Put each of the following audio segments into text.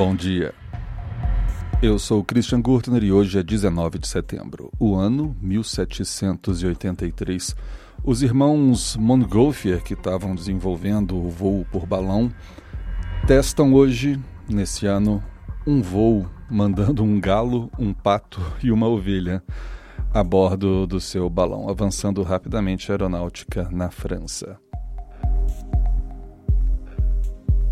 Bom dia. Eu sou Christian Gurtner e hoje é 19 de setembro, o ano 1783. Os irmãos Montgolfier, que estavam desenvolvendo o voo por balão, testam hoje, nesse ano, um voo mandando um galo, um pato e uma ovelha a bordo do seu balão, avançando rapidamente a aeronáutica na França.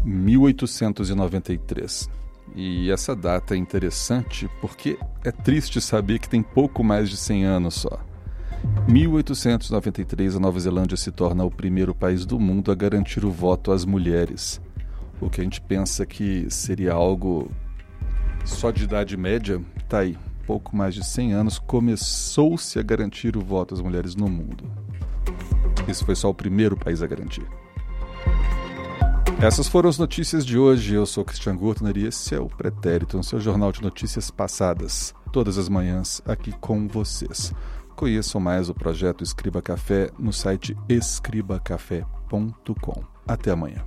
1893. E essa data é interessante porque é triste saber que tem pouco mais de 100 anos só. 1893, a Nova Zelândia se torna o primeiro país do mundo a garantir o voto às mulheres. O que a gente pensa que seria algo só de idade média, tá aí. Pouco mais de 100 anos começou-se a garantir o voto às mulheres no mundo. Esse foi só o primeiro país a garantir. Essas foram as notícias de hoje. Eu sou Cristian Gurtner e esse é o Pretérito, no seu jornal de notícias passadas, todas as manhãs aqui com vocês. Conheçam mais o projeto Escriba Café no site escribacafé.com. Até amanhã.